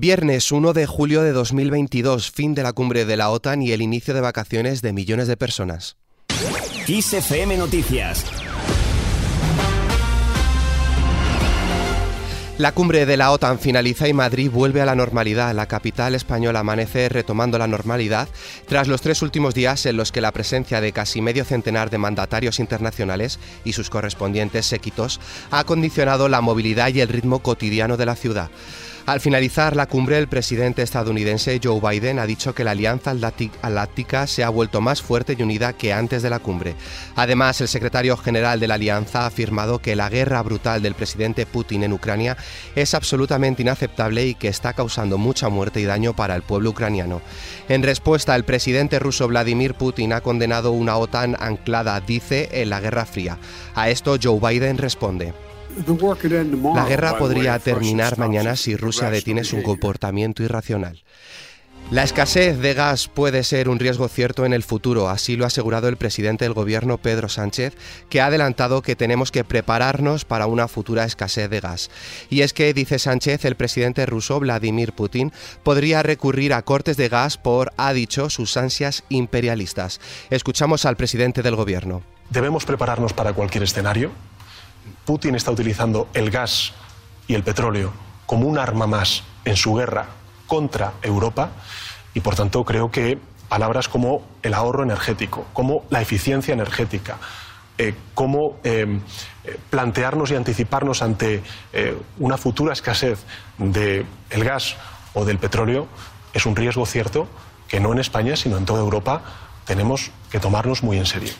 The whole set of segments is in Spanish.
Viernes 1 de julio de 2022, fin de la cumbre de la OTAN y el inicio de vacaciones de millones de personas. XFM Noticias La cumbre de la OTAN finaliza y Madrid vuelve a la normalidad. La capital española amanece retomando la normalidad tras los tres últimos días en los que la presencia de casi medio centenar de mandatarios internacionales y sus correspondientes séquitos ha condicionado la movilidad y el ritmo cotidiano de la ciudad. Al finalizar la cumbre, el presidente estadounidense Joe Biden ha dicho que la alianza atlántica se ha vuelto más fuerte y unida que antes de la cumbre. Además, el secretario general de la alianza ha afirmado que la guerra brutal del presidente Putin en Ucrania es absolutamente inaceptable y que está causando mucha muerte y daño para el pueblo ucraniano. En respuesta, el presidente ruso Vladimir Putin ha condenado una OTAN anclada, dice, en la Guerra Fría. A esto Joe Biden responde. La guerra podría terminar mañana si Rusia detiene su comportamiento irracional. La escasez de gas puede ser un riesgo cierto en el futuro, así lo ha asegurado el presidente del gobierno Pedro Sánchez, que ha adelantado que tenemos que prepararnos para una futura escasez de gas. Y es que, dice Sánchez, el presidente ruso Vladimir Putin podría recurrir a cortes de gas por, ha dicho, sus ansias imperialistas. Escuchamos al presidente del gobierno. Debemos prepararnos para cualquier escenario Putin está utilizando el gas y el petróleo como un arma más en su guerra contra Europa y por tanto creo que palabras como el ahorro energético, como la eficiencia energética, eh, como eh, plantearnos y anticiparnos ante eh, una futura escasez del gas o del petróleo es un riesgo cierto que no en España, sino en toda Europa tenemos que tomarnos muy en serio.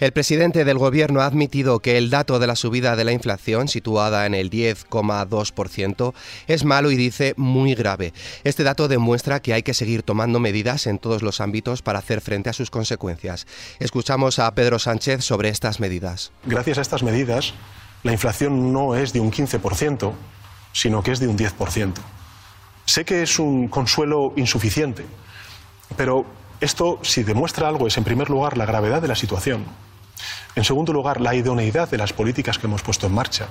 El presidente del Gobierno ha admitido que el dato de la subida de la inflación, situada en el 10,2%, es malo y dice muy grave. Este dato demuestra que hay que seguir tomando medidas en todos los ámbitos para hacer frente a sus consecuencias. Escuchamos a Pedro Sánchez sobre estas medidas. Gracias a estas medidas, la inflación no es de un 15%, sino que es de un 10%. Sé que es un consuelo insuficiente, pero esto, si demuestra algo, es en primer lugar la gravedad de la situación, en segundo lugar la idoneidad de las políticas que hemos puesto en marcha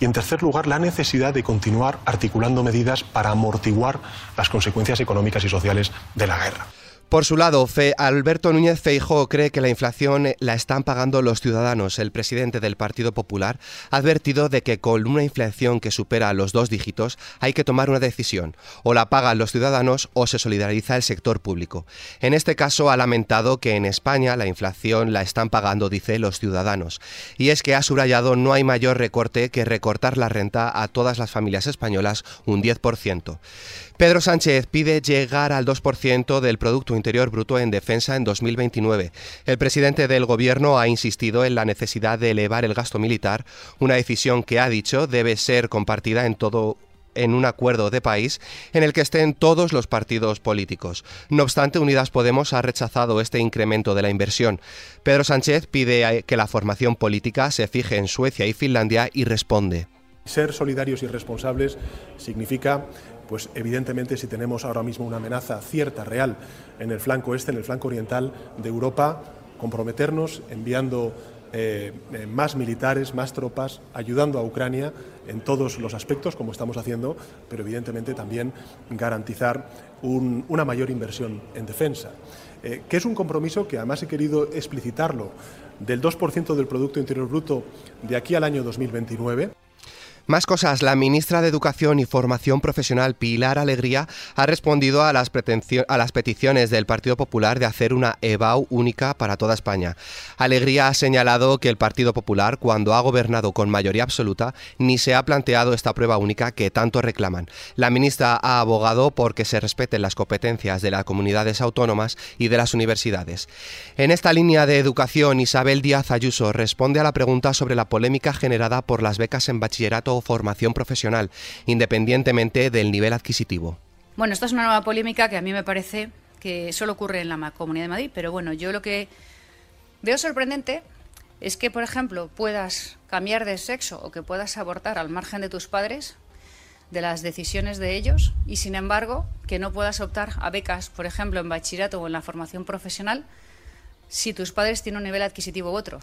y en tercer lugar la necesidad de continuar articulando medidas para amortiguar las consecuencias económicas y sociales de la guerra. Por su lado, Alberto Núñez Feijóo cree que la inflación la están pagando los ciudadanos. El presidente del Partido Popular ha advertido de que con una inflación que supera los dos dígitos hay que tomar una decisión. O la pagan los ciudadanos o se solidariza el sector público. En este caso ha lamentado que en España la inflación la están pagando, dice, los ciudadanos. Y es que ha subrayado no hay mayor recorte que recortar la renta a todas las familias españolas un 10%. Pedro Sánchez pide llegar al 2% del Producto Interior Bruto en defensa en 2029. El presidente del Gobierno ha insistido en la necesidad de elevar el gasto militar, una decisión que ha dicho debe ser compartida en todo en un acuerdo de país en el que estén todos los partidos políticos. No obstante, Unidas Podemos ha rechazado este incremento de la inversión. Pedro Sánchez pide que la formación política se fije en Suecia y Finlandia y responde. Ser solidarios y responsables significa pues evidentemente si tenemos ahora mismo una amenaza cierta, real, en el flanco este, en el flanco oriental de Europa, comprometernos enviando eh, eh, más militares, más tropas, ayudando a Ucrania en todos los aspectos, como estamos haciendo, pero evidentemente también garantizar una mayor inversión en defensa, eh, que es un compromiso que además he querido explicitarlo del 2% del Producto Interior Bruto de aquí al año 2029. Más cosas. La ministra de Educación y Formación Profesional, Pilar Alegría, ha respondido a las, a las peticiones del Partido Popular de hacer una EBAU única para toda España. Alegría ha señalado que el Partido Popular, cuando ha gobernado con mayoría absoluta, ni se ha planteado esta prueba única que tanto reclaman. La ministra ha abogado por que se respeten las competencias de las comunidades autónomas y de las universidades. En esta línea de educación, Isabel Díaz Ayuso responde a la pregunta sobre la polémica generada por las becas en bachillerato formación profesional, independientemente del nivel adquisitivo. Bueno, esta es una nueva polémica que a mí me parece que solo ocurre en la Comunidad de Madrid, pero bueno, yo lo que veo sorprendente es que, por ejemplo, puedas cambiar de sexo o que puedas abortar al margen de tus padres, de las decisiones de ellos, y sin embargo, que no puedas optar a becas, por ejemplo, en bachillerato o en la formación profesional, si tus padres tienen un nivel adquisitivo u otro.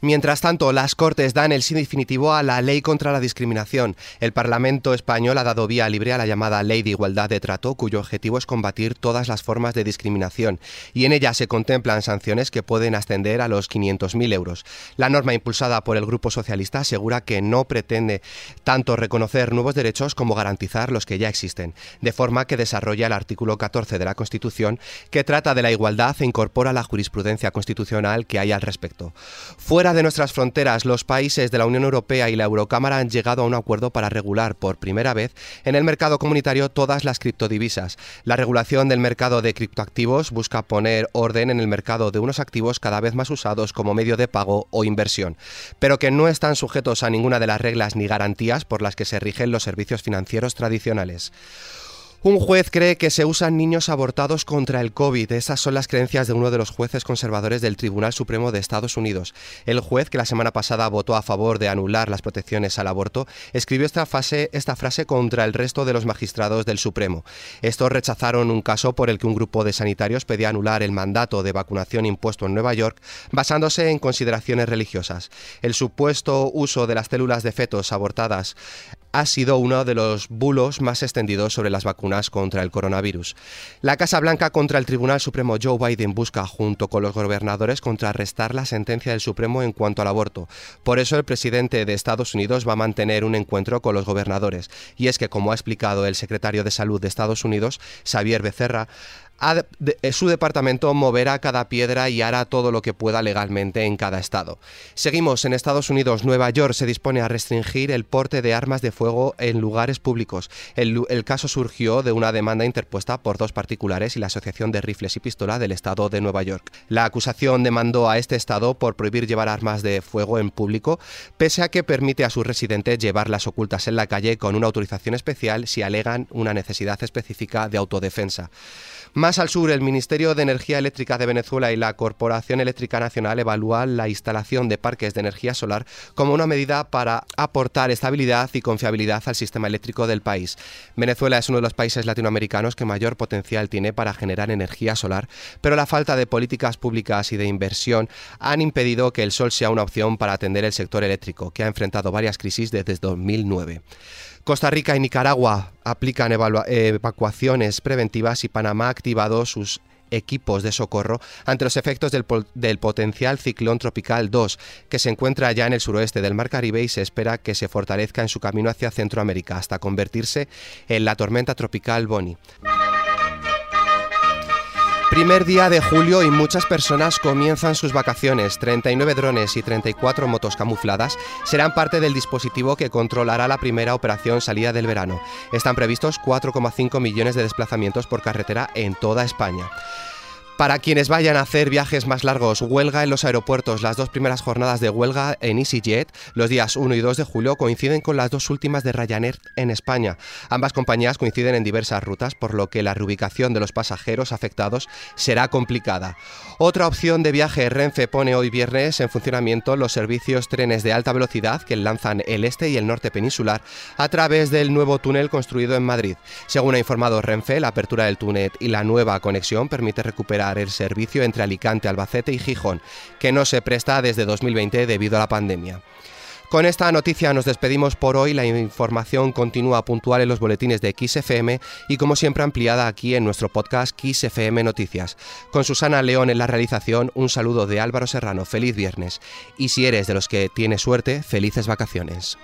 Mientras tanto, las Cortes dan el sí definitivo a la ley contra la discriminación. El Parlamento español ha dado vía libre a la llamada Ley de Igualdad de Trato, cuyo objetivo es combatir todas las formas de discriminación, y en ella se contemplan sanciones que pueden ascender a los 500.000 euros. La norma impulsada por el Grupo Socialista asegura que no pretende tanto reconocer nuevos derechos como garantizar los que ya existen, de forma que desarrolla el artículo 14 de la Constitución, que trata de la igualdad e incorpora la jurisprudencia constitucional que hay al respecto. Fuera de nuestras fronteras, los países de la Unión Europea y la Eurocámara han llegado a un acuerdo para regular por primera vez en el mercado comunitario todas las criptodivisas. La regulación del mercado de criptoactivos busca poner orden en el mercado de unos activos cada vez más usados como medio de pago o inversión, pero que no están sujetos a ninguna de las reglas ni garantías por las que se rigen los servicios financieros tradicionales. Un juez cree que se usan niños abortados contra el COVID. Esas son las creencias de uno de los jueces conservadores del Tribunal Supremo de Estados Unidos. El juez, que la semana pasada votó a favor de anular las protecciones al aborto, escribió esta, esta frase contra el resto de los magistrados del Supremo. Estos rechazaron un caso por el que un grupo de sanitarios pedía anular el mandato de vacunación impuesto en Nueva York basándose en consideraciones religiosas. El supuesto uso de las células de fetos abortadas ha sido uno de los bulos más extendidos sobre las vacunas contra el coronavirus. La Casa Blanca contra el Tribunal Supremo Joe Biden busca, junto con los gobernadores, contrarrestar la sentencia del Supremo en cuanto al aborto. Por eso el presidente de Estados Unidos va a mantener un encuentro con los gobernadores. Y es que, como ha explicado el secretario de Salud de Estados Unidos, Xavier Becerra, eh, su departamento moverá cada piedra y hará todo lo que pueda legalmente en cada estado. Seguimos en Estados Unidos. Nueva York se dispone a restringir el porte de armas de fuego en lugares públicos. El, el caso surgió de una demanda interpuesta por dos particulares y la Asociación de Rifles y Pistola del estado de Nueva York. La acusación demandó a este estado por prohibir llevar armas de fuego en público, pese a que permite a sus residentes llevarlas ocultas en la calle con una autorización especial si alegan una necesidad específica de autodefensa. Más al sur, el Ministerio de Energía Eléctrica de Venezuela y la Corporación Eléctrica Nacional evalúan la instalación de parques de energía solar como una medida para aportar estabilidad y confiabilidad al sistema eléctrico del país. Venezuela es uno de los países latinoamericanos que mayor potencial tiene para generar energía solar, pero la falta de políticas públicas y de inversión han impedido que el sol sea una opción para atender el sector eléctrico, que ha enfrentado varias crisis desde 2009. Costa Rica y Nicaragua aplican evacuaciones preventivas y Panamá ha activado sus equipos de socorro ante los efectos del, del, potencial ciclón tropical 2, que se encuentra ya en el suroeste del Mar Caribe y se espera que se fortalezca en su camino hacia Centroamérica hasta convertirse en la tormenta tropical Bonnie. Primer día de julio y muchas personas comienzan sus vacaciones. 39 drones y 34 motos camufladas serán parte del dispositivo que controlará la primera operación salida del verano. Están previstos 4,5 millones de desplazamientos por carretera en toda España. Para quienes vayan a hacer viajes más largos, huelga en los aeropuertos. Las dos primeras jornadas de huelga en EasyJet, los días 1 y 2 de julio, coinciden con las dos últimas de Ryanair en España. Ambas compañías coinciden en diversas rutas, por lo que la reubicación de los pasajeros afectados será complicada. Otra opción de viaje, Renfe pone hoy viernes en funcionamiento los servicios trenes de alta velocidad que lanzan el este y el norte peninsular a través del nuevo túnel construido en Madrid. Según ha informado Renfe, la apertura del túnel y la nueva conexión permite recuperar el servicio entre Alicante, Albacete y Gijón, que no se presta desde 2020 debido a la pandemia. Con esta noticia nos despedimos por hoy. La información continúa puntual en los boletines de XFM y como siempre ampliada aquí en nuestro podcast XFM Noticias. Con Susana León en la realización, un saludo de Álvaro Serrano. Feliz viernes. Y si eres de los que tiene suerte, felices vacaciones.